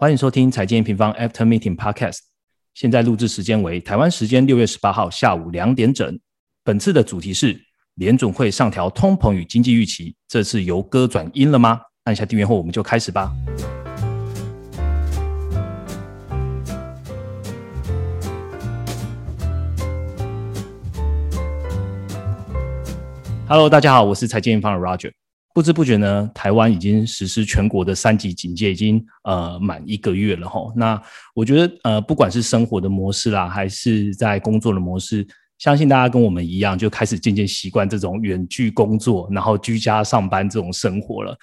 欢迎收听财经平方 After Meeting Podcast。现在录制时间为台湾时间六月十八号下午两点整。本次的主题是联准会上调通膨与经济预期，这次由歌转音了吗？按下订阅后，我们就开始吧。Hello，大家好，我是财经平方的 Roger。不知不觉呢，台湾已经实施全国的三级警戒，已经呃满一个月了哈。那我觉得呃，不管是生活的模式啦，还是在工作的模式，相信大家跟我们一样，就开始渐渐习惯这种远距工作，然后居家上班这种生活了。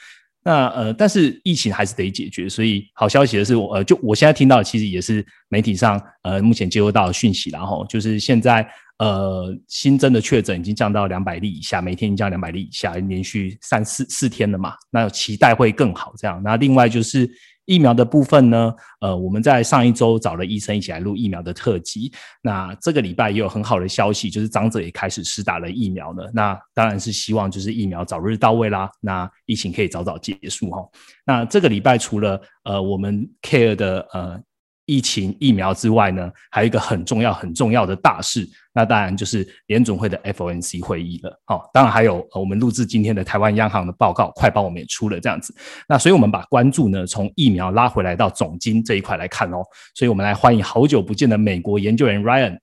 那呃，但是疫情还是得解决，所以好消息的是，我呃，就我现在听到的，其实也是媒体上呃目前接收到的讯息，然后就是现在。呃，新增的确诊已经降到两百例以下，每天已经降两百例以下，连续三四四天了嘛。那期待会更好这样。那另外就是疫苗的部分呢，呃，我们在上一周找了医生一起来录疫苗的特辑。那这个礼拜也有很好的消息，就是长者也开始施打了疫苗了。那当然是希望就是疫苗早日到位啦，那疫情可以早早结束哈。那这个礼拜除了呃我们 care 的呃。疫情疫苗之外呢，还有一个很重要很重要的大事，那当然就是联总会的 FOMC 会议了。好，当然还有我们录制今天的台湾央行的报告，快报我们也出了这样子。那所以我们把关注呢从疫苗拉回来到总金这一块来看哦。所以我们来欢迎好久不见的美国研究员 Ryan。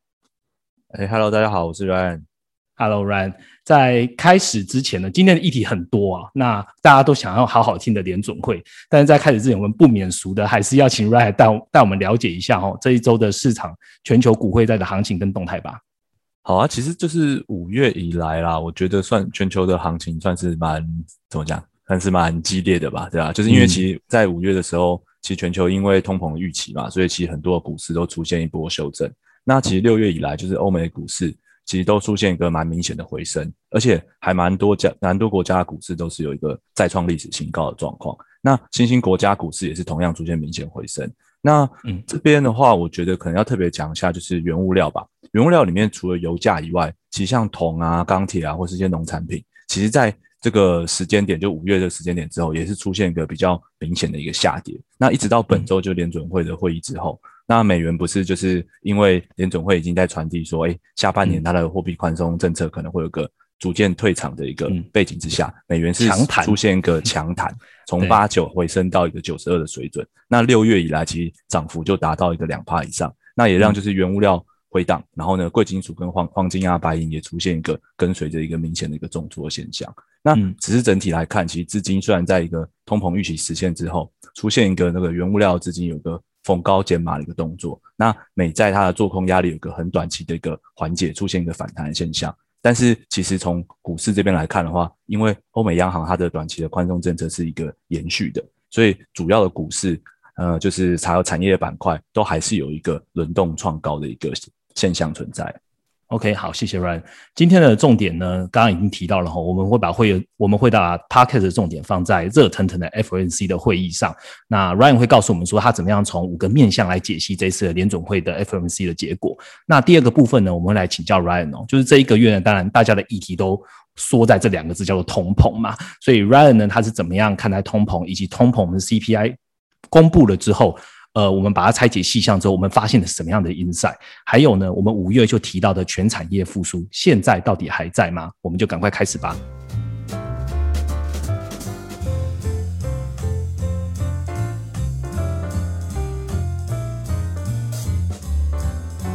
哎，Hello，大家好，我是 Ryan。Hello Ryan，在开始之前呢，今天的议题很多啊，那大家都想要好好听的联准会，但是在开始之前，我们不免俗的还是要请 Ryan 带带我们了解一下哦，这一周的市场全球股汇债的行情跟动态吧。好啊，其实就是五月以来啦，我觉得算全球的行情算是蛮怎么讲，算是蛮激烈的吧，对吧？就是因为其实在五月的时候，其实全球因为通膨预期嘛，所以其实很多股市都出现一波修正。那其实六月以来，就是欧美股市。其实都出现一个蛮明显的回升，而且还蛮多家、蛮多国家的股市都是有一个再创历史新高的状况。那新兴国家股市也是同样出现明显回升。那嗯，这边的话，我觉得可能要特别讲一下，就是原物料吧。原物料里面除了油价以外，其实像铜啊、钢铁啊，或是一些农产品，其实在这个时间点，就五月的时间点之后，也是出现一个比较明显的一个下跌。那一直到本周就联准会的会议之后。那美元不是就是因为联总会已经在传递说，哎，下半年它的货币宽松政策可能会有个逐渐退场的一个背景之下，美元是出现一个强弹，从八九回升到一个九十二的水准。那六月以来，其实涨幅就达到一个两帕以上，那也让就是原物料回档，然后呢，贵金属跟黄黄金啊、白银也出现一个跟随着一个明显的一个重挫现象。那只是整体来看，其实资金虽然在一个通膨预期实现之后，出现一个那个原物料资金有个。逢高减码的一个动作，那美债它的做空压力有个很短期的一个缓解，出现一个反弹的现象。但是其实从股市这边来看的话，因为欧美央行它的短期的宽松政策是一个延续的，所以主要的股市，呃，就是茶油产业板块都还是有一个轮动创高的一个现象存在。OK，好，谢谢 Ryan。今天的重点呢，刚刚已经提到了哈，我们会把会我们会把 Podcast 的重点放在热腾腾的 FNC 的会议上。那 Ryan 会告诉我们说，他怎么样从五个面向来解析这次联总会的 FNC 的结果。那第二个部分呢，我们来请教 Ryan 哦，就是这一个月呢，当然大家的议题都缩在这两个字，叫做通膨嘛。所以 Ryan 呢，他是怎么样看待通膨，以及通膨的 CPI 公布了之后？呃，我们把它拆解细项之后，我们发现了什么样的 insight？还有呢，我们五月就提到的全产业复苏，现在到底还在吗？我们就赶快开始吧。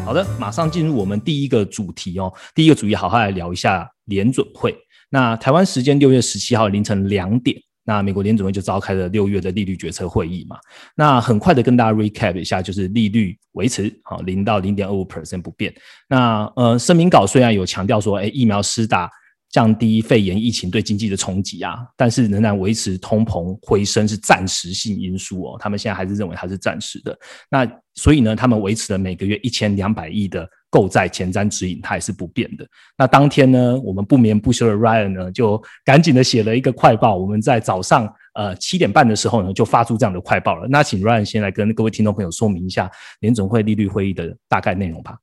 好的，马上进入我们第一个主题哦。第一个主题，好好来聊一下联准会。那台湾时间六月十七号凌晨两点。那美国联准会就召开了六月的利率决策会议嘛？那很快的跟大家 recap 一下，就是利率维持好零到零点二五 percent 不变。那呃声明稿虽然有强调说，哎，疫苗施打降低肺炎疫情对经济的冲击啊，但是仍然维持通膨回升是暂时性因素哦。他们现在还是认为它是暂时的。那所以呢，他们维持了每个月一千两百亿的。购债前瞻指引，它也是不变的。那当天呢，我们不眠不休的 Ryan 呢，就赶紧的写了一个快报。我们在早上呃七点半的时候呢，就发出这样的快报了。那请 Ryan 先来跟各位听众朋友说明一下联总会利率会议的大概内容吧。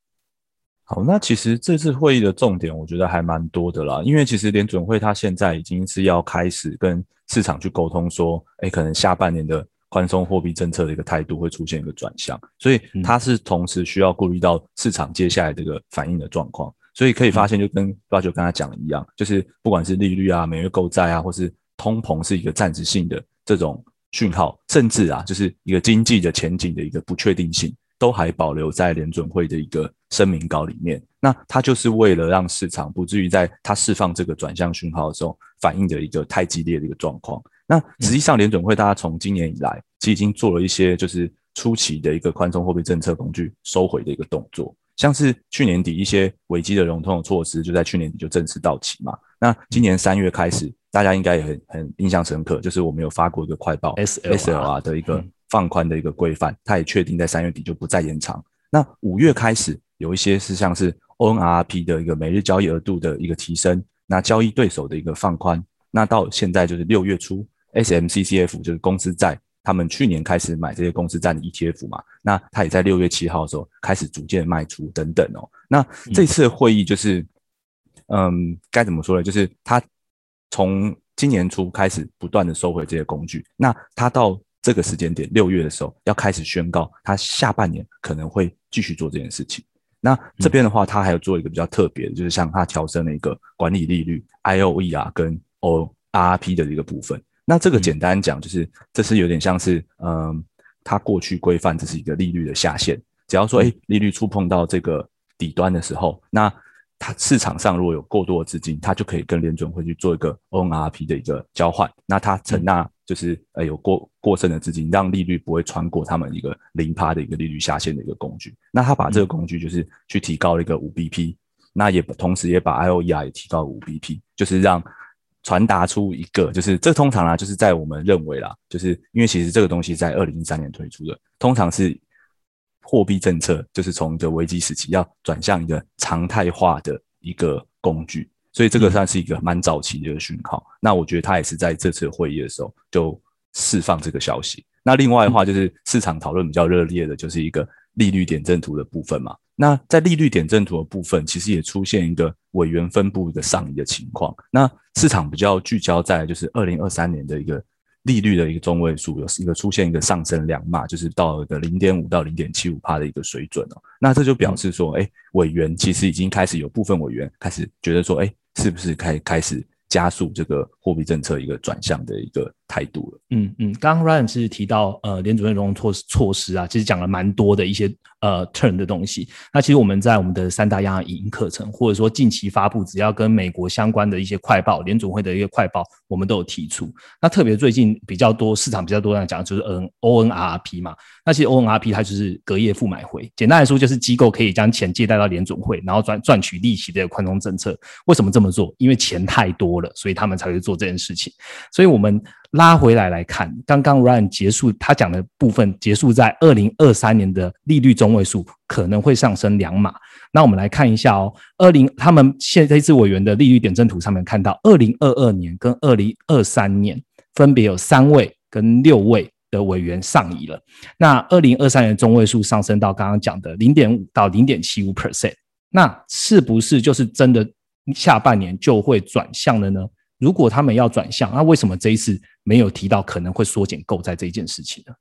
好，那其实这次会议的重点，我觉得还蛮多的啦。因为其实联准会它现在已经是要开始跟市场去沟通，说，哎，可能下半年的。宽松货币政策的一个态度会出现一个转向，所以它是同时需要顾虑到市场接下来这个反应的状况。所以可以发现，就跟八九刚才讲的一样，就是不管是利率啊、每月购债啊，或是通膨是一个暂时性的这种讯号，甚至啊，就是一个经济的前景的一个不确定性，都还保留在联准会的一个声明稿里面。那它就是为了让市场不至于在它释放这个转向讯号的时候，反应的一个太激烈的一个状况。那实际上，联准会大家从今年以来，其实已经做了一些就是初期的一个宽松货币政策工具收回的一个动作。像是去年底一些危机的融通的措施，就在去年底就正式到期嘛。那今年三月开始，大家应该也很很印象深刻，就是我们有发过一个快报，S S L R 的一个放宽的一个规范，它也确定在三月底就不再延长。那五月开始有一些是像是 O N R P 的一个每日交易额度的一个提升，那交易对手的一个放宽，那到现在就是六月初 S M C C F 就是公司债。他们去年开始买这些公司债的 ETF 嘛，那他也在六月七号的时候开始逐渐卖出等等哦。那这次会议就是，嗯，该怎么说呢？就是他从今年初开始不断的收回这些工具，那他到这个时间点六月的时候要开始宣告，他下半年可能会继续做这件事情。那这边的话，他还有做一个比较特别的，就是像他调升了一个管理利率 IOE 啊跟 ORP 的一个部分。那这个简单讲，就是这是有点像是，嗯，它过去规范这是一个利率的下限，只要说，哎，利率触碰到这个底端的时候，那它市场上如果有过多的资金，它就可以跟联准会去做一个 ONRP 的一个交换，那它承纳就是呃有过过剩的资金，让利率不会穿过他们一个零趴的一个利率下限的一个工具。那它把这个工具就是去提高了一个五 BP，那也同时也把 IOER 也提高五 BP，就是让。传达出一个，就是这通常啊，就是在我们认为啦，就是因为其实这个东西在二零一三年推出的，通常是货币政策，就是从一个危机时期要转向一个常态化的一个工具，所以这个算是一个蛮早期的一个讯号。那我觉得他也是在这次会议的时候就释放这个消息。那另外的话，就是市场讨论比较热烈的，就是一个利率点阵图的部分嘛。那在利率点阵图的部分，其实也出现一个委员分布的上移的情况。那市场比较聚焦在就是二零二三年的一个利率的一个中位数，有一个出现一个上升量嘛，就是到一个零点五到零点七五帕的一个水准哦。那这就表示说，哎，委员其实已经开始有部分委员开始觉得说，哎，是不是开开始加速这个货币政策一个转向的一个态度了？嗯嗯，刚刚 Ryan 是提到呃联储会融措措施啊，其实讲了蛮多的一些。呃，turn 的东西，那其实我们在我们的三大央行影音课程，或者说近期发布，只要跟美国相关的一些快报，联总会的一个快报，我们都有提出。那特别最近比较多市场比较多人讲，就是 N O N R P 嘛。那其实 O N R P 它就是隔夜付买回，简单来说就是机构可以将钱借贷到联总会，然后赚赚取利息的宽松政策。为什么这么做？因为钱太多了，所以他们才会做这件事情。所以我们。拉回来来看，刚刚 Ryan 结束他讲的部分，结束在二零二三年的利率中位数可能会上升两码。那我们来看一下哦，二零他们现在这次委员的利率点阵图上面看到，二零二二年跟二零二三年分别有三位跟六位的委员上移了。那二零二三年中位数上升到刚刚讲的零点五到零点七五 percent，那是不是就是真的下半年就会转向了呢？如果他们要转向，那为什么这一次没有提到可能会缩减购债这一件事情呢？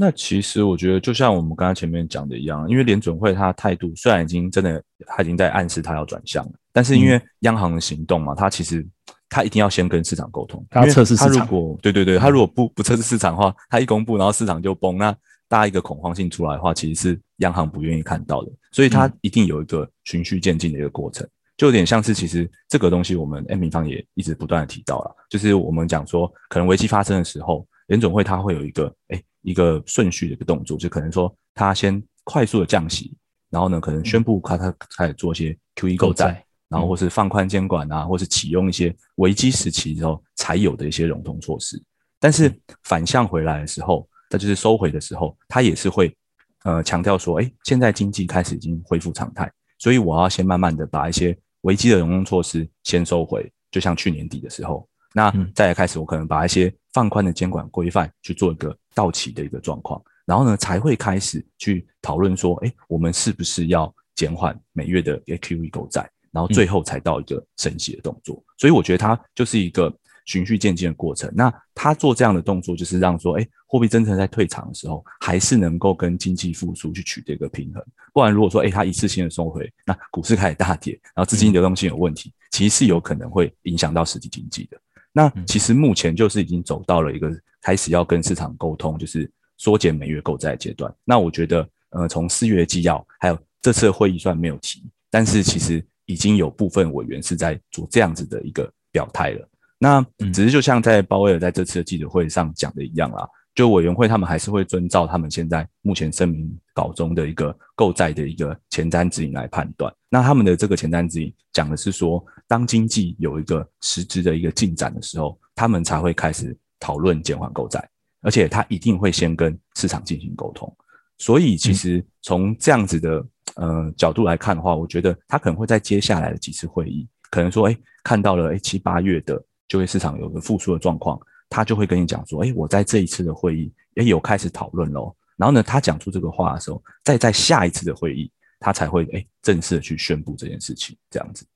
那其实我觉得，就像我们刚刚前面讲的一样，因为联准会它态度虽然已经真的，它已经在暗示它要转向了，但是因为央行的行动嘛，它其实它一定要先跟市场沟通，它测试市场。如果对对对，它如果不不测试市场的话，它一公布然后市场就崩，那大家一个恐慌性出来的话，其实是央行不愿意看到的，所以它一定有一个循序渐进的一个过程。就有点像是，其实这个东西我们 M 平方也一直不断的提到了，就是我们讲说，可能危机发生的时候，联总会它会有一个哎一个顺序的一个动作，就可能说它先快速的降息，然后呢可能宣布它它开始做一些 QE 购债，然后或是放宽监管啊，或是启用一些危机时期之后才有的一些融通措施，但是反向回来的时候，它就是收回的时候，它也是会呃强调说，哎，现在经济开始已经恢复常态，所以我要先慢慢的把一些危机的融通措施先收回，就像去年底的时候，那再来开始，我可能把一些放宽的监管规范去做一个到期的一个状况，然后呢，才会开始去讨论说，哎，我们是不是要减缓每月的 QE 购债，然后最后才到一个升息的动作。所以我觉得它就是一个循序渐进的过程。那他做这样的动作，就是让说，哎，货币政策在退场的时候，还是能够跟经济复苏去取得一个平衡。不然，如果说，哎，他一次性的收回，那股市开始大跌，然后资金流动性有问题，其实是有可能会影响到实体经济的。那其实目前就是已经走到了一个开始要跟市场沟通，就是缩减每月购债阶段。那我觉得，呃，从四月纪要还有这次会议算没有提，但是其实。已经有部分委员是在做这样子的一个表态了。那只是就像在鲍威尔在这次的记者会上讲的一样啦，就委员会他们还是会遵照他们现在目前声明稿中的一个购债的一个前瞻指引来判断。那他们的这个前瞻指引讲的是说，当经济有一个实质的一个进展的时候，他们才会开始讨论减缓购债，而且他一定会先跟市场进行沟通。所以其实从这样子的。呃，角度来看的话，我觉得他可能会在接下来的几次会议，可能说，哎，看到了，哎，七八月的就业市场有个复苏的状况，他就会跟你讲说，哎，我在这一次的会议也有开始讨论喽。然后呢，他讲出这个话的时候，再在下一次的会议，他才会哎正式的去宣布这件事情，这样子。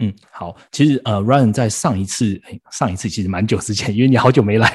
嗯，好，其实呃，Ryan 在上一次，上一次其实蛮久之前，因为你好久没来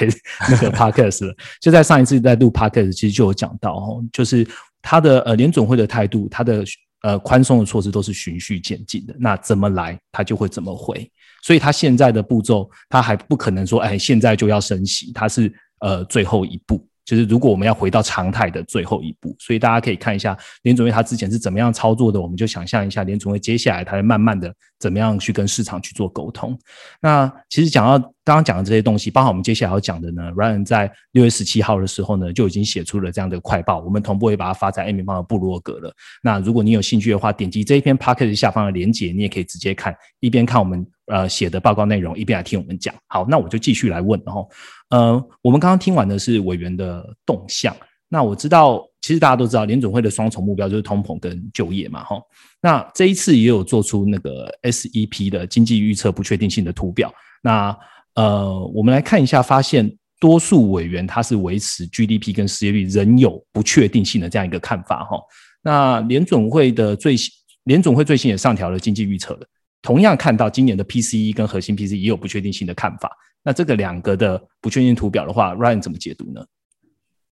那个 Podcast 了，就在上一次在录 Podcast，其实就有讲到哦，就是。他的呃联总会的态度，他的呃宽松的措施都是循序渐进的。那怎么来，他就会怎么回。所以他现在的步骤，他还不可能说，哎，现在就要升息，他是呃最后一步。就是如果我们要回到常态的最后一步，所以大家可以看一下联总会他之前是怎么样操作的，我们就想象一下联总会接下来他会慢慢的怎么样去跟市场去做沟通。那其实讲到刚刚讲的这些东西，包括我们接下来要讲的呢，Ryan 在六月十七号的时候呢就已经写出了这样的快报，我们同步也把它发在 A 米方的部落格了。那如果你有兴趣的话，点击这一篇 p o c k e t 下方的连接，你也可以直接看，一边看我们呃写的报告内容，一边来听我们讲。好，那我就继续来问，然后。呃，我们刚刚听完的是委员的动向。那我知道，其实大家都知道，联总会的双重目标就是通膨跟就业嘛，哈。那这一次也有做出那个 SEP 的经济预测不确定性的图表。那呃，我们来看一下，发现多数委员他是维持 GDP 跟失业率仍有不确定性的这样一个看法，哈。那联总会的最新，联总会最新也上调了经济预测了，同样看到今年的 PCE 跟核心 PCE 也有不确定性的看法。那这个两个的不确定图表的话，Ryan 怎么解读呢？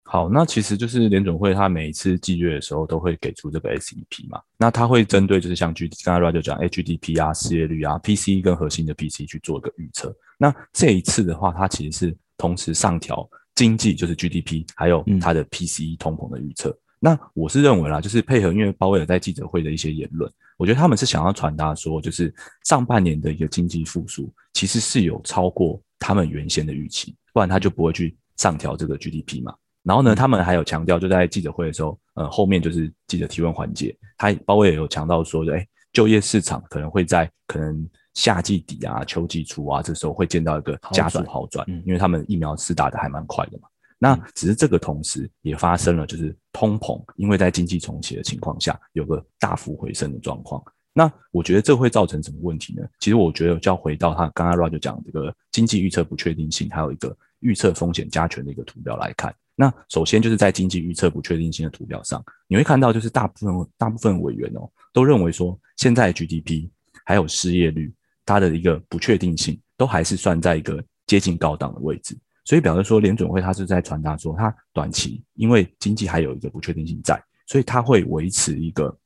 好，那其实就是联总会他每一次季月的时候都会给出这个 SEP 嘛，那他会针对就是像 G 刚才 Ryan 就讲 HDP 啊、失业率啊、PC 跟核心的 PC 去做一个预测。那这一次的话，它其实是同时上调经济就是 GDP 还有它的 PC 通膨的预测。那我是认为啦，就是配合因为鲍威尔在记者会的一些言论。我觉得他们是想要传达说，就是上半年的一个经济复苏，其实是有超过他们原先的预期，不然他就不会去上调这个 GDP 嘛。然后呢，他们还有强调，就在记者会的时候，呃，后面就是记者提问环节，他包括也有强调说，哎，就业市场可能会在可能夏季底啊、秋季初啊，这时候会见到一个加速好转，因为他们疫苗是打的还蛮快的嘛。那只是这个同时也发生了，就是通膨，因为在经济重启的情况下，有个大幅回升的状况。那我觉得这会造成什么问题呢？其实我觉得就要回到他刚刚 Roger 讲这个经济预测不确定性，还有一个预测风险加权的一个图表来看。那首先就是在经济预测不确定性的图表上，你会看到就是大部分大部分委员哦都认为说，现在 GDP 还有失业率，它的一个不确定性都还是算在一个接近高档的位置。所以表示说，联准会它是在传达说，它短期因为经济还有一个不确定性在，所以它会维持一个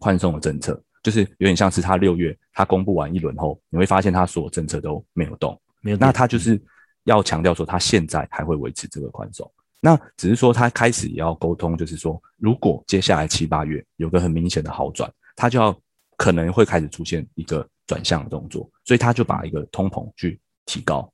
宽松的政策，就是有点像是它六月它公布完一轮后，你会发现它所有政策都没有动，没有。那它就是要强调说，它现在还会维持这个宽松。那只是说，他开始也要沟通，就是说，如果接下来七八月有个很明显的好转，他就要可能会开始出现一个转向的动作，所以他就把一个通膨去提高。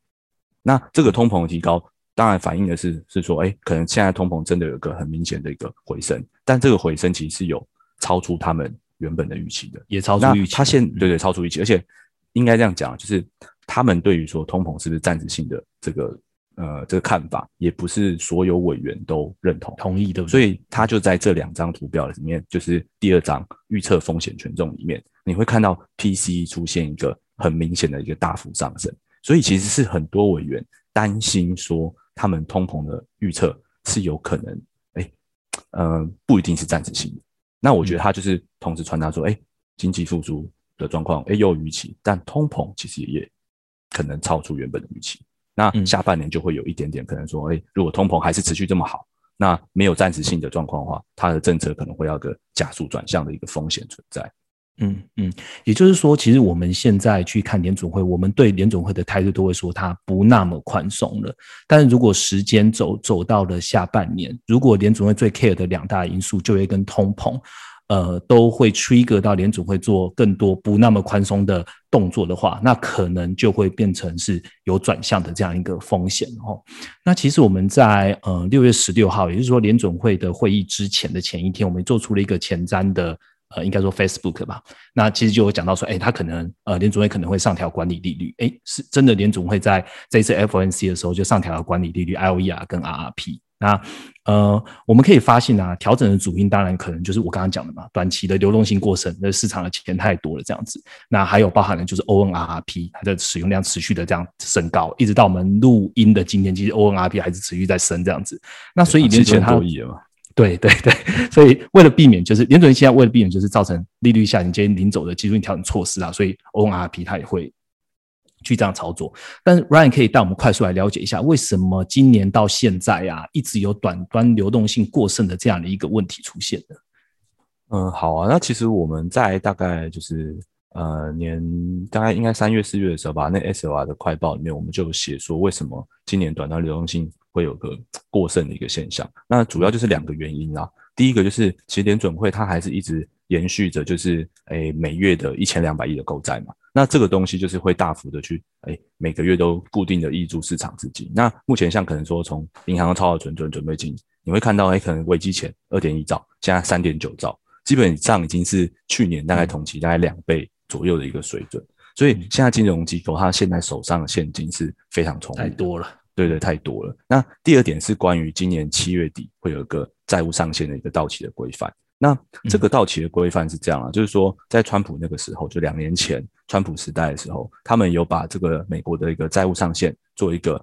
那这个通膨提高，当然反映的是是说，哎，可能现在通膨真的有个很明显的一个回升，但这个回升其实是有超出他们原本的预期的，也超出预期。他现对对超出预期，而且应该这样讲，就是他们对于说通膨是不是暂时性的这个呃这个看法，也不是所有委员都认同同意的。所以他就在这两张图表里面，就是第二张预测风险权重里面，你会看到 PC 出现一个很明显的一个大幅上升。所以其实是很多委员担心说，他们通膨的预测是有可能，哎，呃，不一定是暂时性的。那我觉得他就是同时传达说，哎，经济复苏的状况，哎，有预期，但通膨其实也可能超出原本的预期。那下半年就会有一点点可能说，哎，如果通膨还是持续这么好，那没有暂时性的状况的话，它的政策可能会要个加速转向的一个风险存在。嗯嗯，也就是说，其实我们现在去看联总会，我们对联总会的态度都会说它不那么宽松了。但是如果时间走走到了下半年，如果联总会最 care 的两大因素就业跟通膨，呃，都会 trigger 到联总会做更多不那么宽松的动作的话，那可能就会变成是有转向的这样一个风险哦。那其实我们在呃六月十六号，也就是说联总会的会议之前的前一天，我们做出了一个前瞻的。呃，应该说 Facebook 吧，那其实就有讲到说，哎，他可能呃联总会可能会上调管理利率，哎，是真的联总会在这一次 FOMC 的时候就上调了管理利率 LER 跟 RRP。那呃，我们可以发现啊，调整的主因当然可能就是我刚刚讲的嘛，短期的流动性过剩，那市场的钱太多了这样子。那还有包含的就是 ONRP 它的使用量持续的这样升高，一直到我们录音的今天，其实 ONRP 还是持续在升这样子。那所以联总会它。对对对，所以为了避免，就是联准现在为了避免，就是造成利率下行接临走的基准调整措施啊，所以 ONRP 它也会去这样操作。但是 Ryan 可以带我们快速来了解一下，为什么今年到现在啊，一直有短端流动性过剩的这样的一个问题出现的？嗯，好啊，那其实我们在大概就是呃年大概应该三月四月的时候吧，那 SLR 的快报里面，我们就写说为什么今年短端流动性。会有个过剩的一个现象，那主要就是两个原因啦。第一个就是，其实联准会它还是一直延续着，就是诶每月的一千两百亿的购债嘛。那这个东西就是会大幅的去诶每个月都固定的挹注市场资金。那目前像可能说从银行的超额存准准备金，你会看到诶可能危机前二点一兆，现在三点九兆，基本上已经是去年大概同期大概两倍左右的一个水准。所以现在金融机构它现在手上的现金是非常充裕，太多了。对对，太多了。那第二点是关于今年七月底会有一个债务上限的一个到期的规范。那这个到期的规范是这样啊，就是说在川普那个时候，就两年前川普时代的时候，他们有把这个美国的一个债务上限做一个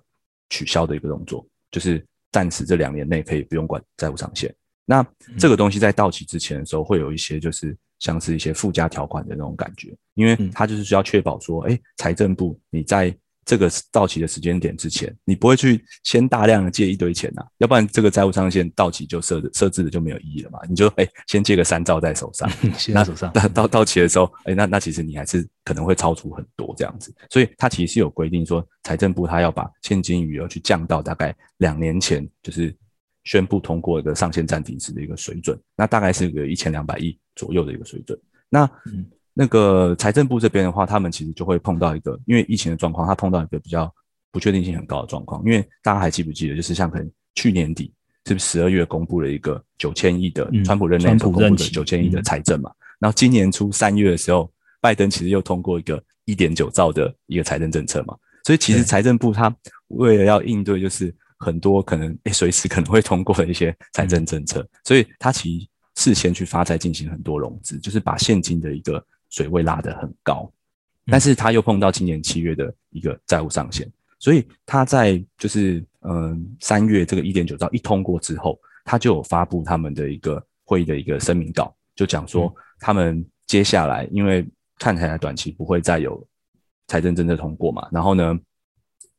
取消的一个动作，就是暂时这两年内可以不用管债务上限。那这个东西在到期之前的时候，会有一些就是像是一些附加条款的那种感觉，因为它就是需要确保说，哎，财政部你在这个到期的时间点之前，你不会去先大量的借一堆钱呐，要不然这个债务上限到期就设设置的就没有意义了嘛。你就哎先借个三兆在手上，那手上到到到期的时候，哎那那其实你还是可能会超出很多这样子。所以它其实是有规定说，财政部它要把现金余额去降到大概两年前就是宣布通过一个上限暂停时的一个水准，那大概是个一千两百亿左右的一个水准。那那个财政部这边的话，他们其实就会碰到一个，因为疫情的状况，他碰到一个比较不确定性很高的状况。因为大家还记不记得，就是像可能去年底是不是十二月公布了一个九千亿的川普任内所公布的九千亿的财政嘛？然后今年初三月的时候，拜登其实又通过一个一点九兆的一个财政政策嘛。所以其实财政部他为了要应对，就是很多可能诶随时可能会通过的一些财政政策，所以他其实事先去发债进行很多融资，就是把现金的一个。水位拉得很高，但是他又碰到今年七月的一个债务上限，所以他在就是嗯三月这个一点九兆一通过之后，他就有发布他们的一个会议的一个声明稿，就讲说他们接下来因为看起来短期不会再有财政政策通过嘛，然后呢，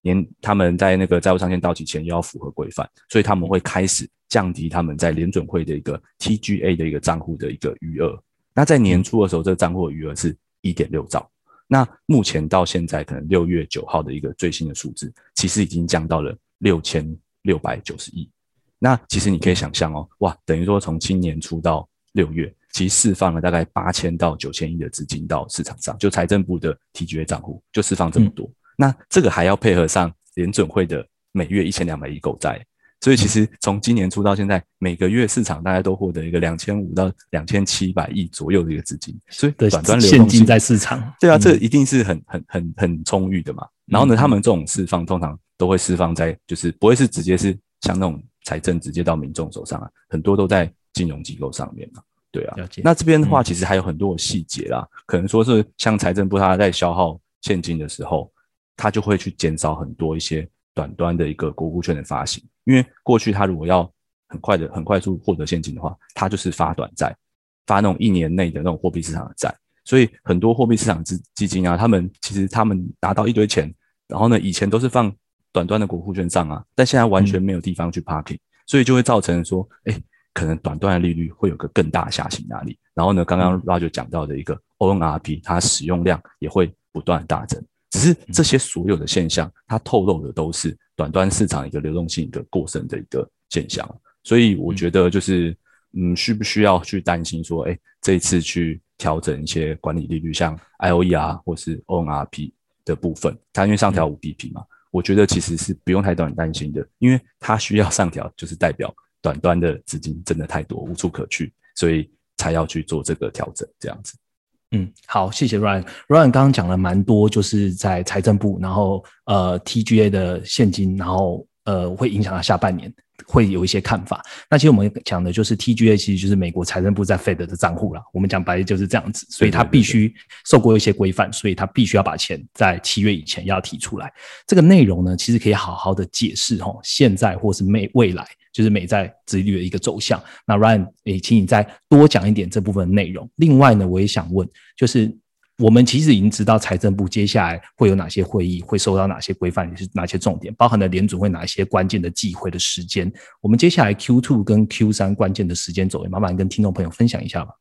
年他们在那个债务上限到期前又要符合规范，所以他们会开始降低他们在联准会的一个 TGA 的一个账户的一个余额。那在年初的时候，这个账户余额是一点六兆。那目前到现在，可能六月九号的一个最新的数字，其实已经降到了六千六百九十亿。那其实你可以想象哦，哇，等于说从今年初到六月，其实释放了大概八千到九千亿的资金到市场上，就财政部的 TGA 账户就释放这么多。那这个还要配合上联准会的每月一千两百亿购债。所以其实从今年初到现在，每个月市场大概都获得一个两千五到两千七百亿左右的一个资金，所以短端流动性在市场，对啊，这一定是很很很很充裕的嘛。然后呢，他们这种释放通常都会释放在，就是不会是直接是像那种财政直接到民众手上啊，很多都在金融机构上面嘛。对啊，那这边的话其实还有很多的细节啦，可能说是像财政部他在消耗现金的时候，他就会去减少很多一些。短端的一个国库券的发行，因为过去他如果要很快的、很快速获得现金的话，他就是发短债，发那种一年内的那种货币市场的债。所以很多货币市场资基金啊，他们其实他们拿到一堆钱，然后呢，以前都是放短端的国库券上啊，但现在完全没有地方去 parking，所以就会造成说，哎，可能短端的利率会有个更大下行压力。然后呢，刚刚 Roger 讲到的一个 ONRP，它使用量也会不断大增。只是这些所有的现象，它透露的都是短端市场一个流动性的过剩的一个现象。所以我觉得就是，嗯，需不需要去担心说，哎，这一次去调整一些管理利率，像 IOE 啊，或是 ONRP 的部分，它因为上调五 BP 嘛，我觉得其实是不用太担心的，因为它需要上调，就是代表短端的资金真的太多，无处可去，所以才要去做这个调整，这样子。嗯，好，谢谢 Ryan。Ryan 刚刚讲了蛮多，就是在财政部，然后呃 TGA 的现金，然后呃会影响到下半年。会有一些看法。那其实我们讲的就是 TGA，其实就是美国财政部在 Fed 的账户了。我们讲白就是这样子，所以它必须受过一些规范，所以它必须要把钱在七月以前要提出来。这个内容呢，其实可以好好的解释哦，现在或是未未来就是美债殖利率的一个走向。那 Ryan，诶，请你再多讲一点这部分内容。另外呢，我也想问，就是。我们其实已经知道财政部接下来会有哪些会议，会收到哪些规范，也是哪些重点，包含了联准会哪一些关键的忌讳的时间。我们接下来 Q two 跟 Q 三关键的时间走，也麻烦跟听众朋友分享一下吧。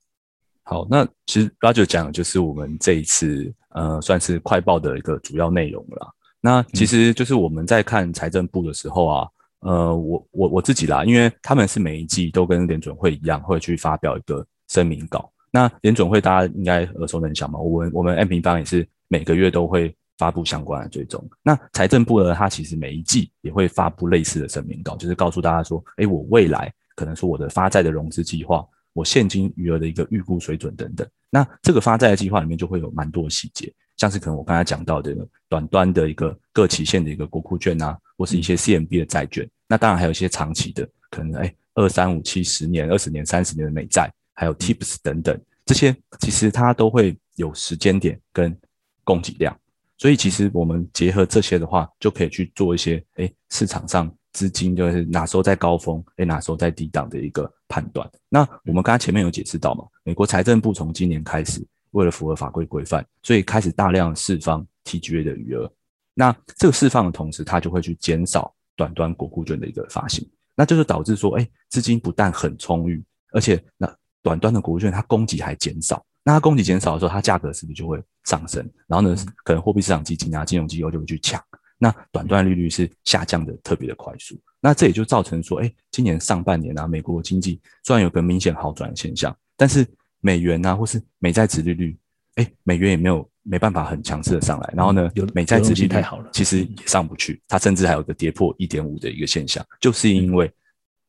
好，那其实 Roger 讲就是我们这一次呃算是快报的一个主要内容了。那其实就是我们在看财政部的时候啊，呃，我我我自己啦，因为他们是每一季都跟联准会一样，会去发表一个声明稿。那联准会大家应该耳熟能详嘛？我们我们 M 平方也是每个月都会发布相关的追踪。那财政部呢，它其实每一季也会发布类似的声明稿，就是告诉大家说，哎，我未来可能说我的发债的融资计划，我现金余额的一个预估水准等等。那这个发债的计划里面就会有蛮多细节，像是可能我刚才讲到的短端的一个各期限的一个国库券啊，或是一些 CMB 的债券。那当然还有一些长期的，可能哎二三五七十年、二十年、三十年的美债。还有 Tips 等等，这些其实它都会有时间点跟供给量，所以其实我们结合这些的话，就可以去做一些哎市场上资金就是哪时候在高峰，哎哪时候在低档的一个判断。那我们刚才前面有解释到嘛，美国财政部从今年开始，为了符合法规规范，所以开始大量释放 TGA 的余额。那这个释放的同时，它就会去减少短端国库券的一个发行，那就是导致说，哎资金不但很充裕，而且那短端的国券，它供给还减少，那它供给减少的时候，它价格是不是就会上升？然后呢，可能货币市场基金啊、金融机构就会去抢，那短端利率是下降的特别的快速。那这也就造成说，哎，今年上半年啊，美国经济虽然有个明显好转的现象，但是美元啊，或是美债值利率，哎，美元也没有没办法很强势的上来。然后呢，有美债值利率太好了，其实也上不去，它甚至还有个跌破一点五的一个现象，就是因为。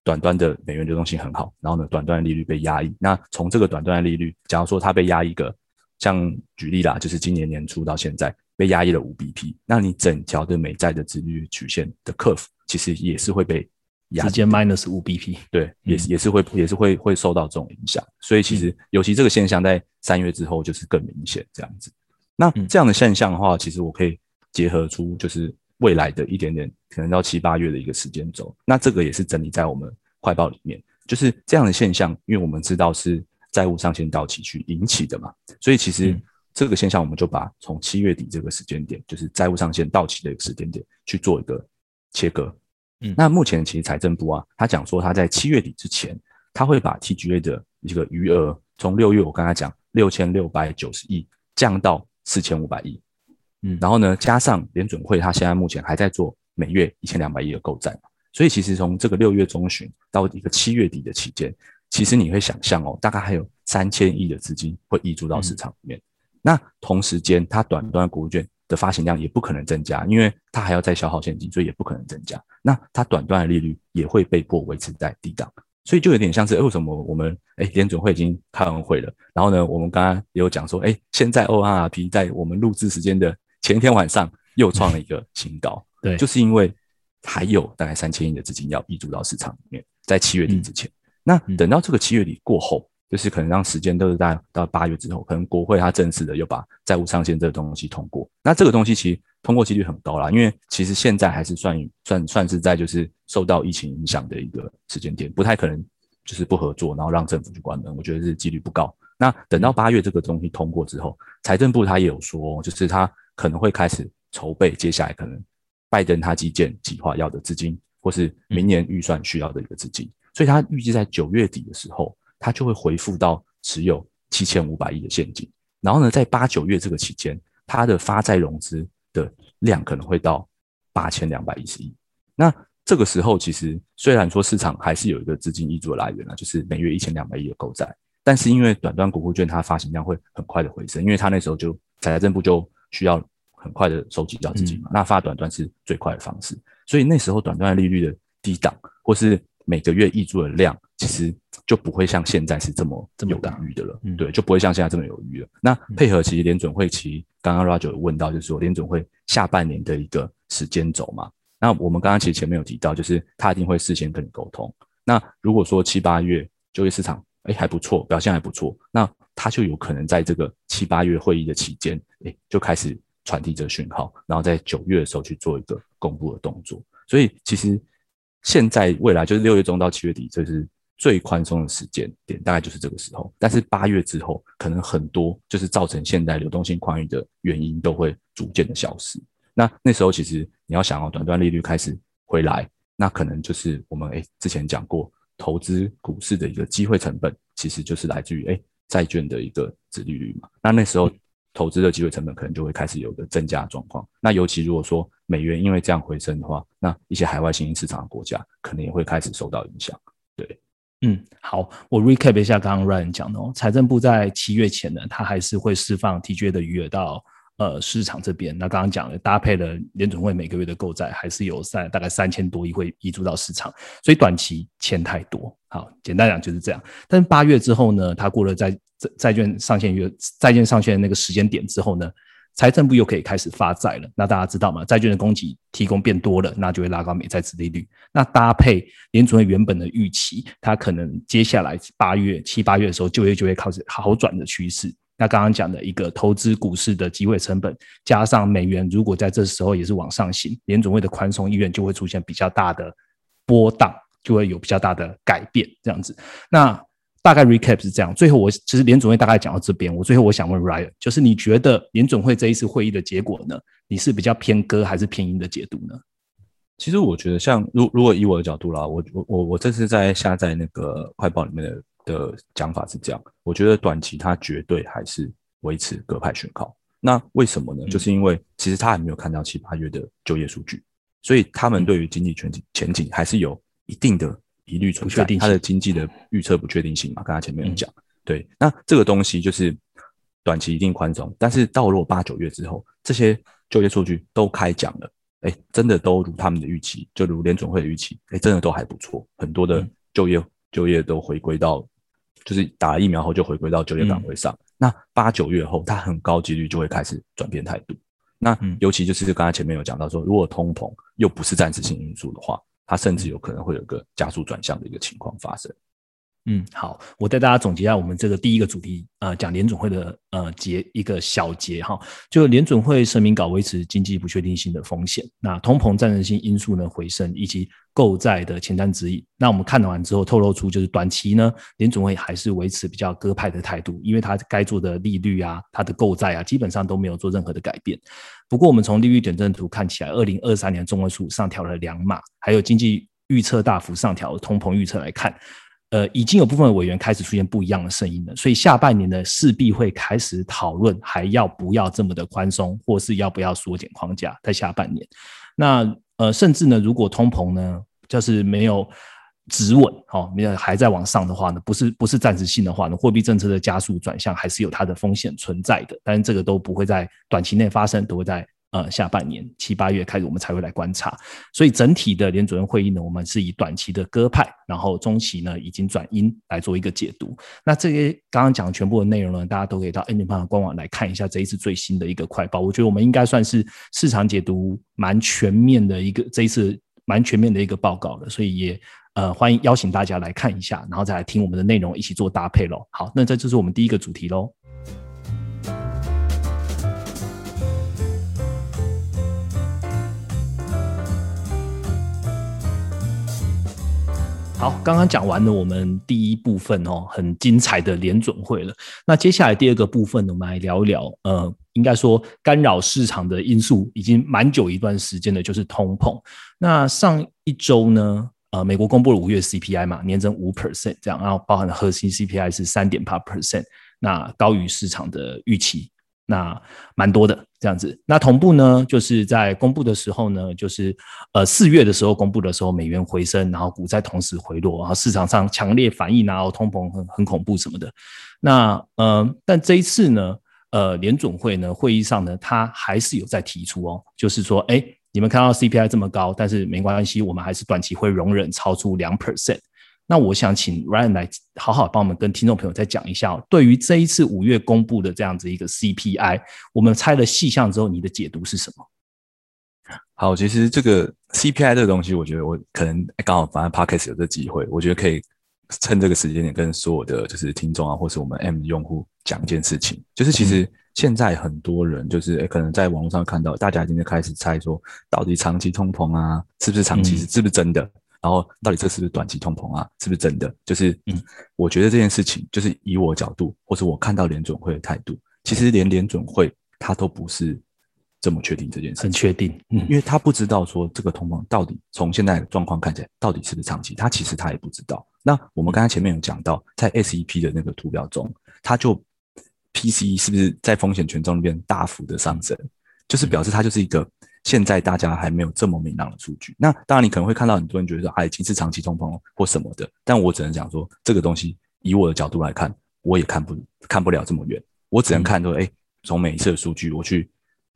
短端的美元流动性很好，然后呢，短端的利率被压抑。那从这个短端的利率，假如说它被压抑个，像举例啦，就是今年年初到现在被压抑了五 BP，那你整条的美债的利率曲线的 curve 其实也是会被压，直接 minus 五 BP，对，也也是会也是会会受到这种影响。所以其实尤其这个现象在三月之后就是更明显这样子。那这样的现象的话，其实我可以结合出就是。未来的一点点，可能到七八月的一个时间轴，那这个也是整理在我们快报里面，就是这样的现象，因为我们知道是债务上限到期去引起的嘛，所以其实这个现象我们就把从七月底这个时间点，就是债务上限到期的一个时间点去做一个切割。嗯，那目前其实财政部啊，他讲说他在七月底之前，他会把 TGA 的一个余额从六月我刚才讲六千六百九十亿降到四千五百亿。嗯，然后呢，加上联准会，他现在目前还在做每月一千两百亿的购债，所以其实从这个六月中旬到一个七月底的期间，其实你会想象哦，大概还有三千亿的资金会溢注到市场里面。那同时间，它短端国券的发行量也不可能增加，因为它还要再消耗现金，所以也不可能增加。那它短端的利率也会被迫维持在低档。所以就有点像是，为什么我们哎联准会已经开完会了，然后呢，我们刚刚也有讲说，哎，现在 ORP 在我们录制时间的。前一天晚上又创了一个新高，对，就是因为还有大概三千亿的资金要溢注到市场里面，在七月底之前。那等到这个七月底过后，就是可能让时间都是在到八月之后，可能国会它正式的又把债务上限这个东西通过。那这个东西其实通过几率很高啦，因为其实现在还是算算算是在就是受到疫情影响的一个时间点，不太可能就是不合作，然后让政府去关门。我觉得是几率不高。那等到八月这个东西通过之后，财政部他也有说，就是他。可能会开始筹备接下来可能拜登他基建计划要的资金，或是明年预算需要的一个资金，所以他预计在九月底的时候，他就会回复到持有七千五百亿的现金。然后呢，在八九月这个期间，它的发债融资的量可能会到八千两百一十亿。那这个时候，其实虽然说市场还是有一个资金溢出的来源啊，就是每月一千两百亿的购债，但是因为短端国库券它发行量会很快的回升，因为它那时候就财政部就需要很快的收集到资金嘛，那发短端是最快的方式，所以那时候短端利率的低档或是每个月溢出的量，其实就不会像现在是这么这么有余的了，对，就不会像现在这么有余了。那配合其实联准会，其实刚刚 Roger 问到，就是说联准会下半年的一个时间轴嘛。那我们刚刚其实前面有提到，就是他一定会事先跟你沟通。那如果说七八月就业市场哎还不错，表现还不错，那他就有可能在这个七八月会议的期间，哎就开始传递这个讯号，然后在九月的时候去做一个公布的动作。所以其实现在未来就是六月中到七月底，这是最宽松的时间点，大概就是这个时候。但是八月之后，可能很多就是造成现在流动性宽裕的原因都会逐渐的消失。那那时候其实你要想哦，短端利率开始回来，那可能就是我们诶之前讲过，投资股市的一个机会成本，其实就是来自于诶债券的一个值利率嘛。那那时候投资的机会成本可能就会开始有个增加状况。那尤其如果说美元因为这样回升的话，那一些海外新兴市场的国家可能也会开始受到影响。对，嗯，好，我 recap 一下刚刚 Ryan 讲的哦，财政部在七月前呢，它还是会释放 TGA 的余额到。呃，市场这边，那刚刚讲了，搭配了联总会每个月的购债，还是有三大概三千多亿会移注到市场，所以短期钱太多。好，简单讲就是这样。但八月之后呢，它过了债债债券上限月债券上限那个时间点之后呢，财政部又可以开始发债了。那大家知道吗？债券的供给提供变多了，那就会拉高美债殖利率。那搭配联总会原本的预期，它可能接下来八月七八月的时候，就业就会开始好转的趋势。那刚刚讲的一个投资股市的机会成本，加上美元如果在这时候也是往上行，联总会的宽松意愿就会出现比较大的波荡，就会有比较大的改变。这样子，那大概 recap 是这样。最后我其实联总会大概讲到这边，我最后我想问 Ryan，就是你觉得联总会这一次会议的结果呢？你是比较偏鸽还是偏鹰的解读呢？其实我觉得，像如如果以我的角度啦，我我我我这次在下载那个快报里面的。的讲法是这样，我觉得短期它绝对还是维持鸽派选靠。那为什么呢？就是因为其实他还没有看到七八月的就业数据，所以他们对于经济前景前景还是有一定的疑虑存在。他的经济的预测不确定性嘛，刚才前面有讲。对，那这个东西就是短期一定宽松，但是到了八九月之后，这些就业数据都开奖了，哎，真的都如他们的预期，就如联总会的预期，哎，真的都还不错，很多的就业就业都回归到。就是打了疫苗后就回归到就业岗位上，那八九月后，它很高几率就会开始转变态度。那尤其就是刚才前面有讲到说，如果通膨又不是暂时性因素的话，它甚至有可能会有个加速转向的一个情况发生。嗯，好，我带大家总结一下我们这个第一个主题，呃，讲联总会的呃结一个小结哈，就联总会声明稿维持经济不确定性的风险，那通膨战争性因素呢回升，以及购债的前瞻指引。那我们看完之后透露出，就是短期呢，联总会还是维持比较鸽派的态度，因为它该做的利率啊，它的购债啊，基本上都没有做任何的改变。不过我们从利率点阵图看起来，二零二三年中位数上调了两码，还有经济预测大幅上调通膨预测来看。呃，已经有部分委员开始出现不一样的声音了，所以下半年呢，势必会开始讨论还要不要这么的宽松，或是要不要缩减框架在下半年。那呃，甚至呢，如果通膨呢，就是没有止稳，哦，没有还在往上的话呢，不是不是暂时性的话呢，货币政策的加速转向还是有它的风险存在的，但是这个都不会在短期内发生，都会在。呃，下半年七八月开始，我们才会来观察。所以整体的联主任会议呢，我们是以短期的鸽派，然后中期呢已经转阴来做一个解读。那这些刚刚讲全部的内容呢，大家都可以到 N 点半的官网来看一下这一次最新的一个快报。我觉得我们应该算是市场解读蛮全面的一个这一次蛮全面的一个报告了。所以也呃欢迎邀请大家来看一下，然后再来听我们的内容，一起做搭配喽。好，那这就是我们第一个主题喽。好，刚刚讲完了我们第一部分哦，很精彩的联准会了。那接下来第二个部分，我们来聊一聊，呃，应该说干扰市场的因素已经蛮久一段时间的，就是通膨。那上一周呢，呃，美国公布了五月 CPI 嘛，年增五 percent 这样，然后包含核心 CPI 是三点八 percent，那高于市场的预期。那蛮多的这样子，那同步呢，就是在公布的时候呢，就是呃四月的时候公布的时候，美元回升，然后股债同时回落，然后市场上强烈反应，然后通膨很很恐怖什么的。那呃，但这一次呢，呃联总会呢会议上呢，他还是有在提出哦，就是说，哎，你们看到 CPI 这么高，但是没关系，我们还是短期会容忍超出两 percent。那我想请 Ryan 来好好帮我们跟听众朋友再讲一下，对于这一次五月公布的这样子一个 CPI，我们拆了细项之后，你的解读是什么？好，其实这个 CPI 这个东西，我觉得我可能刚好反正 Podcast 有这机会，我觉得可以趁这个时间点跟所有的就是听众啊，或是我们 M 用户讲一件事情，就是其实现在很多人就是可能在网络上看到，大家已经开始猜说，到底长期通膨啊，是不是长期是是不是真的？然后到底这是不是短期通膨啊？是不是真的？就是，嗯，我觉得这件事情就是以我角度，或者我看到联准会的态度，其实连联准会他都不是这么确定这件事，很确定，嗯，因为他不知道说这个通膨到底从现在的状况看起来到底是不是长期，他其实他也不知道。那我们刚才前面有讲到，在 SEP 的那个图表中，它就 PCE 是不是在风险权重那边大幅的上升，就是表示它就是一个。现在大家还没有这么明朗的数据，那当然你可能会看到很多人觉得说，哎，已经是长期通膨或什么的，但我只能讲说，这个东西以我的角度来看，我也看不看不了这么远，我只能看说，哎，从每一次的数据，我去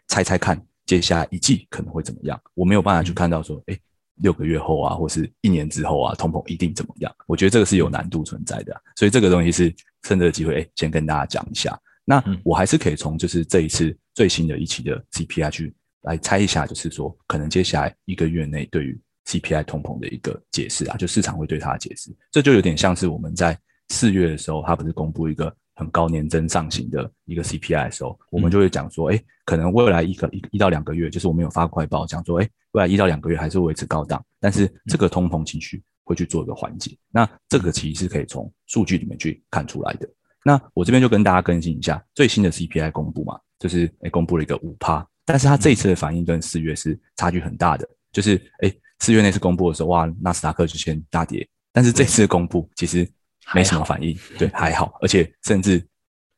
猜猜看，接下来一季可能会怎么样，我没有办法去看到说，哎，六个月后啊，或是一年之后啊，通膨一定怎么样？我觉得这个是有难度存在的，所以这个东西是趁这个机会，哎，先跟大家讲一下。那我还是可以从就是这一次最新的一期的 CPI 去。来猜一下，就是说，可能接下来一个月内对于 CPI 通膨的一个解释啊，就市场会对它的解释，这就有点像是我们在四月的时候，它不是公布一个很高年增上行的一个 CPI 的时候，我们就会讲说，哎，可能未来一个一一到两个月，就是我们有发快报讲说，哎，未来一到两个月还是维持高档，但是这个通膨情绪会去做一个缓解。那这个其实是可以从数据里面去看出来的。那我这边就跟大家更新一下最新的 CPI 公布嘛，就是哎公布了一个五趴。但是它这一次的反应跟四月是差距很大的，就是哎，四月那次公布的时候，哇，纳斯达克就先大跌，但是这次公布其实没什么反应，对，还好，而且甚至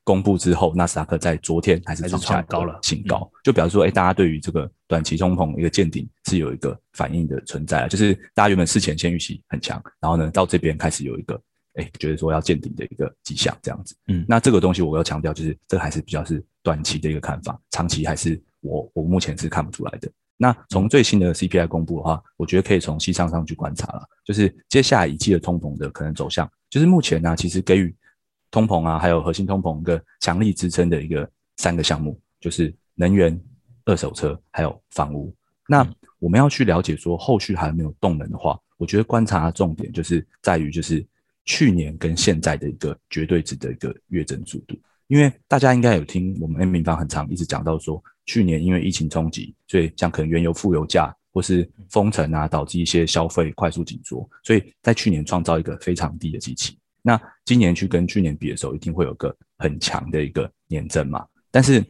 公布之后，纳斯达克在昨天还是创下高了。新高，就表示说，哎，大家对于这个短期通膨一个见顶是有一个反应的存在，就是大家原本事前先预期很强，然后呢，到这边开始有一个哎，觉得说要见顶的一个迹象，这样子，嗯，那这个东西我要强调，就是这还是比较是短期的一个看法，长期还是。我我目前是看不出来的。那从最新的 CPI 公布的话，我觉得可以从西上上去观察了，就是接下来一季的通膨的可能走向，就是目前呢，其实给予通膨啊，还有核心通膨一个强力支撑的一个三个项目，就是能源、二手车还有房屋。那我们要去了解说后续还有没有动能的话，我觉得观察的重点就是在于就是去年跟现在的一个绝对值的一个月增速度，因为大家应该有听我们 M 平方很长一直讲到说。去年因为疫情冲击，所以像可能原油负油价或是封城啊，导致一些消费快速紧缩，所以在去年创造一个非常低的基期。那今年去跟去年比的时候，一定会有个很强的一个年增嘛。但是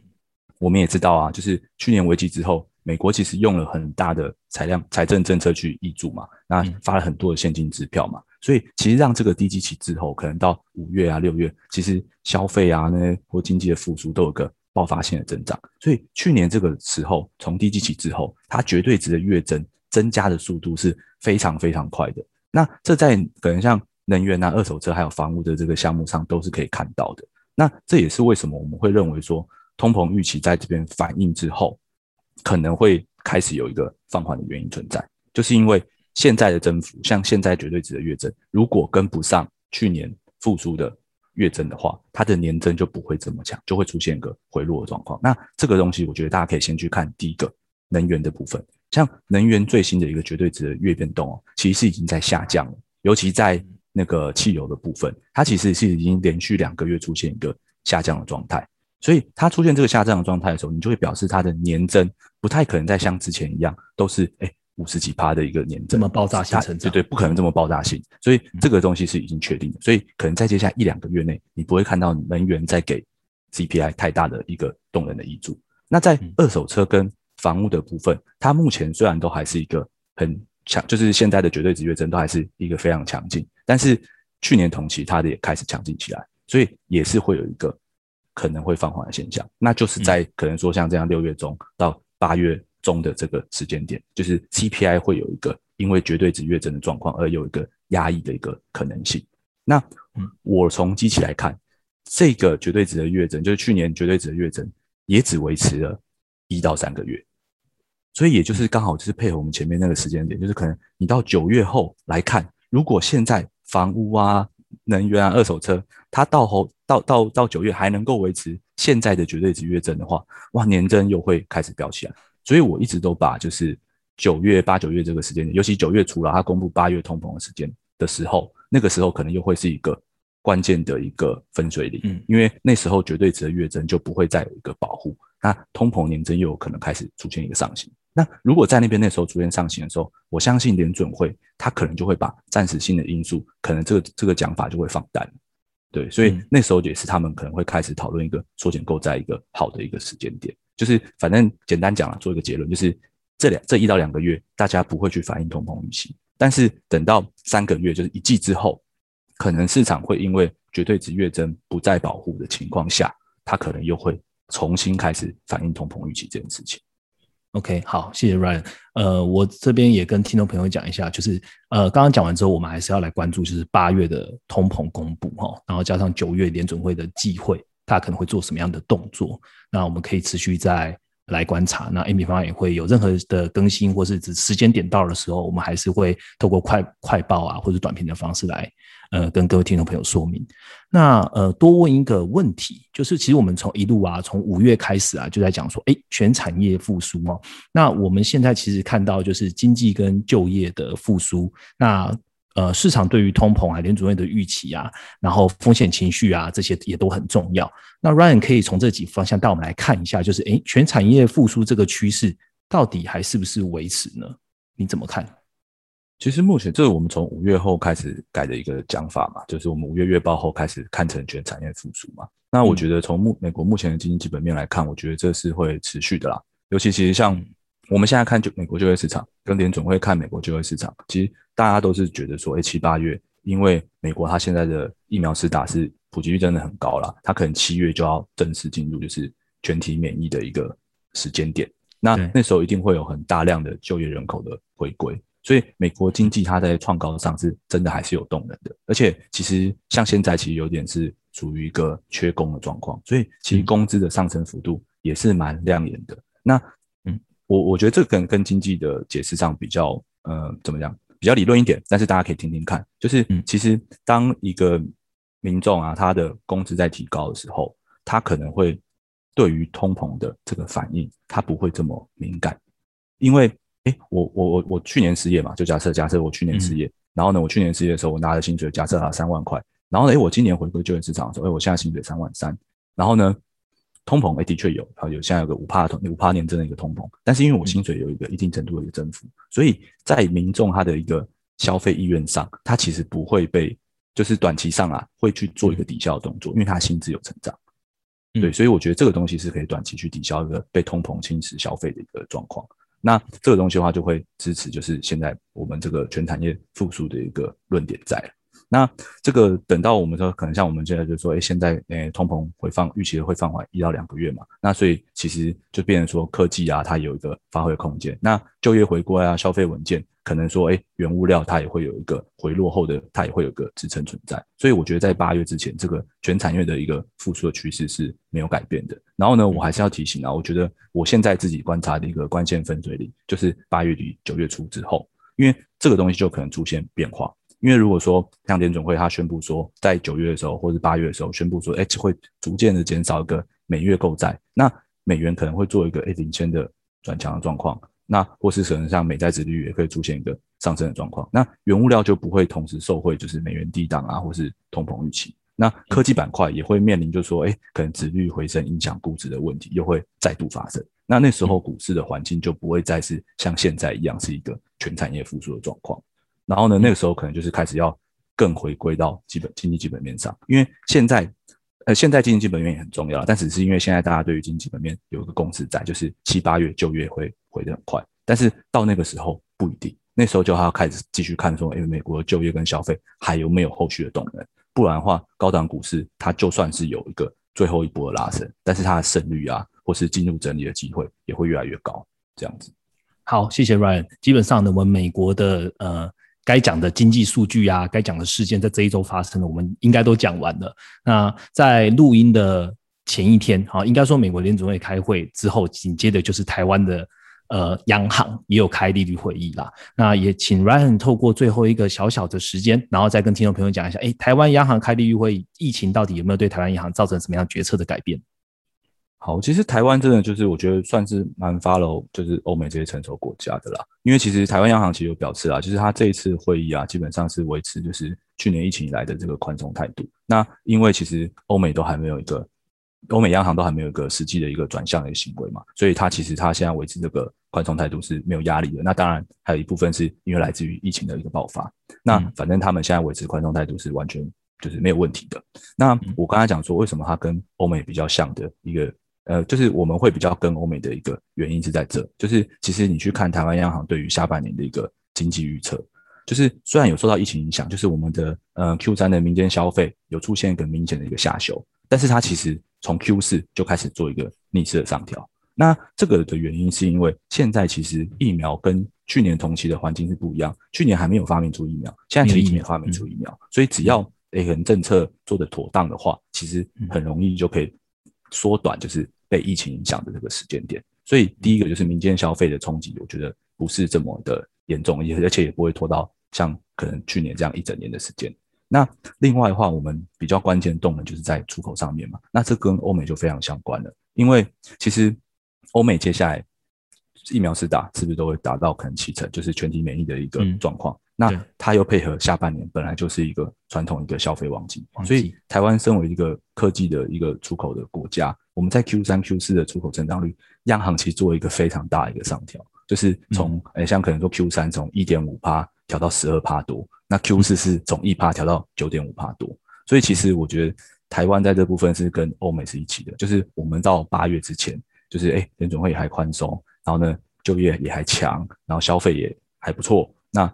我们也知道啊，就是去年危机之后，美国其实用了很大的财量财政政策去挹注嘛，那发了很多的现金支票嘛，所以其实让这个低基期之后，可能到五月啊、六月，其实消费啊那些或经济的复苏都有个。爆发性的增长，所以去年这个时候从低基期之后，它绝对值的月增增加的速度是非常非常快的。那这在可能像能源啊、二手车还有房屋的这个项目上都是可以看到的。那这也是为什么我们会认为说通膨预期在这边反应之后，可能会开始有一个放缓的原因存在，就是因为现在的增幅，像现在绝对值的月增，如果跟不上去年复苏的。月增的话，它的年增就不会这么强，就会出现一个回落的状况。那这个东西，我觉得大家可以先去看第一个能源的部分，像能源最新的一个绝对值的月变动哦，其实已经在下降了。尤其在那个汽油的部分，它其实是已经连续两个月出现一个下降的状态。所以它出现这个下降的状态的时候，你就会表示它的年增不太可能再像之前一样都是哎五十几趴的一个年增，这么爆炸性成长，对对，不可能这么爆炸性，所以这个东西是已经确定的，所以可能在接下来一两个月内，你不会看到能源在给 CPI 太大的一个动能的益助。那在二手车跟房屋的部分，它目前虽然都还是一个很强，就是现在的绝对值月增都还是一个非常强劲，但是去年同期它的也开始强劲起来，所以也是会有一个可能会放缓的现象，那就是在可能说像这样六月中到八月中的这个时间点，就是 CPI 会有一个因为绝对值月增的状况而有一个压抑的一个可能性。那我从机器来看，这个绝对值的月增，就是去年绝对值的月增。也只维持了一到三个月，所以也就是刚好就是配合我们前面那个时间点，就是可能你到九月后来看，如果现在房屋啊、能源啊、二手车，它到后到到到九月还能够维持现在的绝对值月增的话，哇，年增又会开始飙起来。所以我一直都把就是九月八九月这个时间点，尤其九月初了，它公布八月通膨的时间的时候，那个时候可能又会是一个。关键的一个分水岭，嗯，因为那时候绝对值的月增就不会再有一个保护，那通膨年增又有可能开始出现一个上行。那如果在那边那时候出现上行的时候，我相信联准会它可能就会把暂时性的因素，可能这个这个讲法就会放淡，对，所以那时候也是他们可能会开始讨论一个缩减购债一个好的一个时间点，就是反正简单讲了，做一个结论，就是这两这一到两个月大家不会去反映通膨预期，但是等到三个月，就是一季之后。可能市场会因为绝对值月增不再保护的情况下，它可能又会重新开始反映通膨预期这件事情。OK，好，谢谢 Ryan。呃，我这边也跟听众朋友讲一下，就是呃，刚刚讲完之后，我们还是要来关注，就是八月的通膨公布哈，然后加上九月联准会的忌会，他可能会做什么样的动作？那我们可以持续在。来观察，那 Amy 方也会有任何的更新，或是指时间点到的时候，我们还是会透过快快报啊，或者短片的方式来，呃，跟各位听众朋友说明。那呃，多问一个问题，就是其实我们从一路啊，从五月开始啊，就在讲说，哎，全产业复苏哦。那我们现在其实看到就是经济跟就业的复苏，那。呃，市场对于通膨、啊联主任的预期啊，然后风险情绪啊，这些也都很重要。那 Ryan 可以从这几方向带我们来看一下，就是诶，全产业复苏这个趋势到底还是不是维持呢？你怎么看？其实目前这是我们从五月后开始改的一个讲法嘛，就是我们五月月报后开始看成全产业复苏嘛。那我觉得从目美国目前的经济基本面来看，我觉得这是会持续的啦。尤其其实像我们现在看就美国就业市场，跟联总会看美国就业市场，其实。大家都是觉得说，哎，七八月，因为美国它现在的疫苗施打是普及率真的很高了，它可能七月就要正式进入就是全体免疫的一个时间点。那那时候一定会有很大量的就业人口的回归，所以美国经济它在创高上是真的还是有动能的。而且其实像现在其实有点是属于一个缺工的状况，所以其实工资的上升幅度也是蛮亮眼的。那嗯，我我觉得这跟跟经济的解释上比较，呃，怎么样？比较理论一点，但是大家可以听听看，就是其实当一个民众啊，他的工资在提高的时候，他可能会对于通膨的这个反应，他不会这么敏感，因为哎，我我我我去年失业嘛，就假设假设我去年失业，然后呢，我去年失业的时候，我拿的薪水假设拿三万块，然后呢，哎，我今年回归就业市场的时候，哎，我现在薪水三万三，然后呢？通膨哎，的确有啊，有现在有个五帕通五帕年增的一个通膨，但是因为我薪水有一个一定程度的一个增幅，所以在民众他的一个消费意愿上，他其实不会被就是短期上啊会去做一个抵消的动作，因为他薪资有成长，对，所以我觉得这个东西是可以短期去抵消一个被通膨侵蚀消费的一个状况。那这个东西的话，就会支持就是现在我们这个全产业复苏的一个论点在。那这个等到我们说，可能像我们现在就说，哎，现在诶，通膨会放预期会放缓一到两个月嘛，那所以其实就变成说，科技啊，它有一个发挥空间。那就业回归啊，消费稳健，可能说，哎，原物料它也会有一个回落后的，它也会有个支撑存在。所以我觉得在八月之前，这个全产业的一个复苏的趋势是没有改变的。然后呢，我还是要提醒啊，我觉得我现在自己观察的一个关键分水岭，就是八月底九月初之后，因为这个东西就可能出现变化。因为如果说像联总会它宣布说，在九月的时候或者八月的时候宣布说，哎，会逐渐的减少一个每月购债，那美元可能会做一个哎领先的转强的状况，那或是可能像美债殖率也可以出现一个上升的状况，那原物料就不会同时受惠，就是美元低档啊，或是通膨预期，那科技板块也会面临就是说，哎，可能殖率回升影响估值的问题又会再度发生，那那时候股市的环境就不会再是像现在一样是一个全产业复苏的状况。然后呢，那个时候可能就是开始要更回归到基本经济基本面上，因为现在呃现在经济基本面也很重要，但只是因为现在大家对于经济基本面有一个共识在，就是七八月就业会回得很快，但是到那个时候不一定，那时候就要开始继续看说，哎，美国的就业跟消费还有没有后续的动能，不然的话，高档股市它就算是有一个最后一波的拉升，但是它的胜率啊，或是进入整理的机会也会越来越高，这样子。好，谢谢 Ryan。基本上呢，我们美国的呃。该讲的经济数据啊，该讲的事件，在这一周发生的，我们应该都讲完了。那在录音的前一天，好，应该说美国联储会开会之后，紧接着就是台湾的呃央行也有开利率会议啦。那也请 Ryan 透过最后一个小小的时间，然后再跟听众朋友讲一下，哎，台湾央行开利率会议，疫情到底有没有对台湾银行造成什么样决策的改变？好，其实台湾真的就是我觉得算是蛮 follow 就是欧美这些成熟国家的啦，因为其实台湾央行其实有表示啊，就是他这一次会议啊，基本上是维持就是去年疫情以来的这个宽松态度。那因为其实欧美都还没有一个，欧美央行都还没有一个实际的一个转向的行为嘛，所以它其实它现在维持这个宽松态度是没有压力的。那当然还有一部分是因为来自于疫情的一个爆发。那反正他们现在维持宽松态度是完全就是没有问题的。那我刚才讲说为什么它跟欧美比较像的一个。呃，就是我们会比较跟欧美的一个原因是在这，就是其实你去看台湾央行对于下半年的一个经济预测，就是虽然有受到疫情影响，就是我们的呃 Q 三的民间消费有出现一个明显的一个下修，但是它其实从 Q 四就开始做一个逆势的上调。那这个的原因是因为现在其实疫苗跟去年同期的环境是不一样，去年还没有发明出疫苗，现在其实已经发明出疫苗，所以只要诶可能政策做的妥当的话，其实很容易就可以缩短就是。被疫情影响的这个时间点，所以第一个就是民间消费的冲击，我觉得不是这么的严重，也而且也不会拖到像可能去年这样一整年的时间。那另外的话，我们比较关键动能就是在出口上面嘛，那这跟欧美就非常相关了，因为其实欧美接下来疫苗是打，是不是都会达到可能七成，就是全体免疫的一个状况。那它又配合下半年本来就是一个传统一个消费旺季，所以台湾身为一个科技的一个出口的国家，我们在 Q 三 Q 四的出口增长率，央行其实做一个非常大一个上调，就是从诶像可能说 Q 三从一点五帕调到十二帕多，那 Q 四是从一帕调到九点五帕多，所以其实我觉得台湾在这部分是跟欧美是一起的，就是我们到八月之前，就是诶联准会还宽松，然后呢就业也还强，然后消费也还不错，那。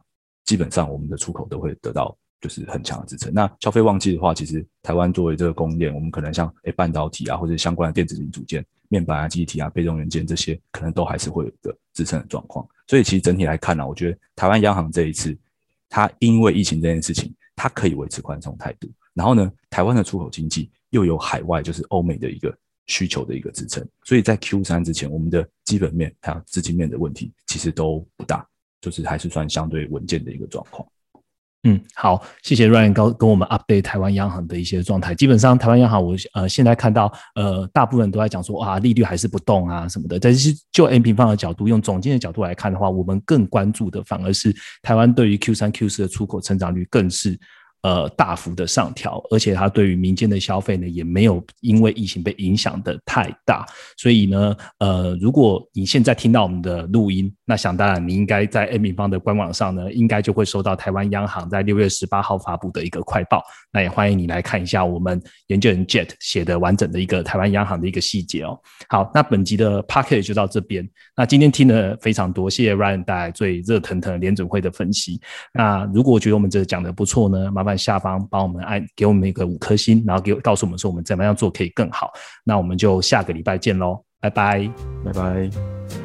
基本上我们的出口都会得到就是很强的支撑。那消费旺季的话，其实台湾作为这个供应链，我们可能像诶半导体啊，或者相关的电子零组件、面板啊、机体啊、被动元件这些，可能都还是会有一个支撑的状况。所以其实整体来看呢，我觉得台湾央行这一次，它因为疫情这件事情，它可以维持宽松态度。然后呢，台湾的出口经济又有海外就是欧美的一个需求的一个支撑，所以在 Q 三之前，我们的基本面还有资金面的问题其实都不大。就是还是算相对稳健的一个状况。嗯，好，谢谢 Ryan 高跟我们 update 台湾央行的一些状态。基本上台湾央行，我呃现在看到呃大部分都在讲说啊利率还是不动啊什么的。但是就 N 平方的角度，用总经的角度来看的话，我们更关注的反而是台湾对于 Q 三 Q 四的出口成长率更是。呃，大幅的上调，而且它对于民间的消费呢，也没有因为疫情被影响的太大。所以呢，呃，如果你现在听到我们的录音，那想当然，你应该在 A 平方的官网上呢，应该就会收到台湾央行在六月十八号发布的一个快报。那也欢迎你来看一下我们研究人 Jet 写的完整的一个台湾央行的一个细节哦。好，那本集的 p a c k e t 就到这边。那今天听了非常多，谢谢 Ryan 带来最热腾腾联准会的分析。那如果觉得我们这讲的不错呢，麻烦。下方帮我们按给我们一个五颗星，然后给告诉我们说我们怎么样做可以更好。那我们就下个礼拜见喽，拜拜，拜拜。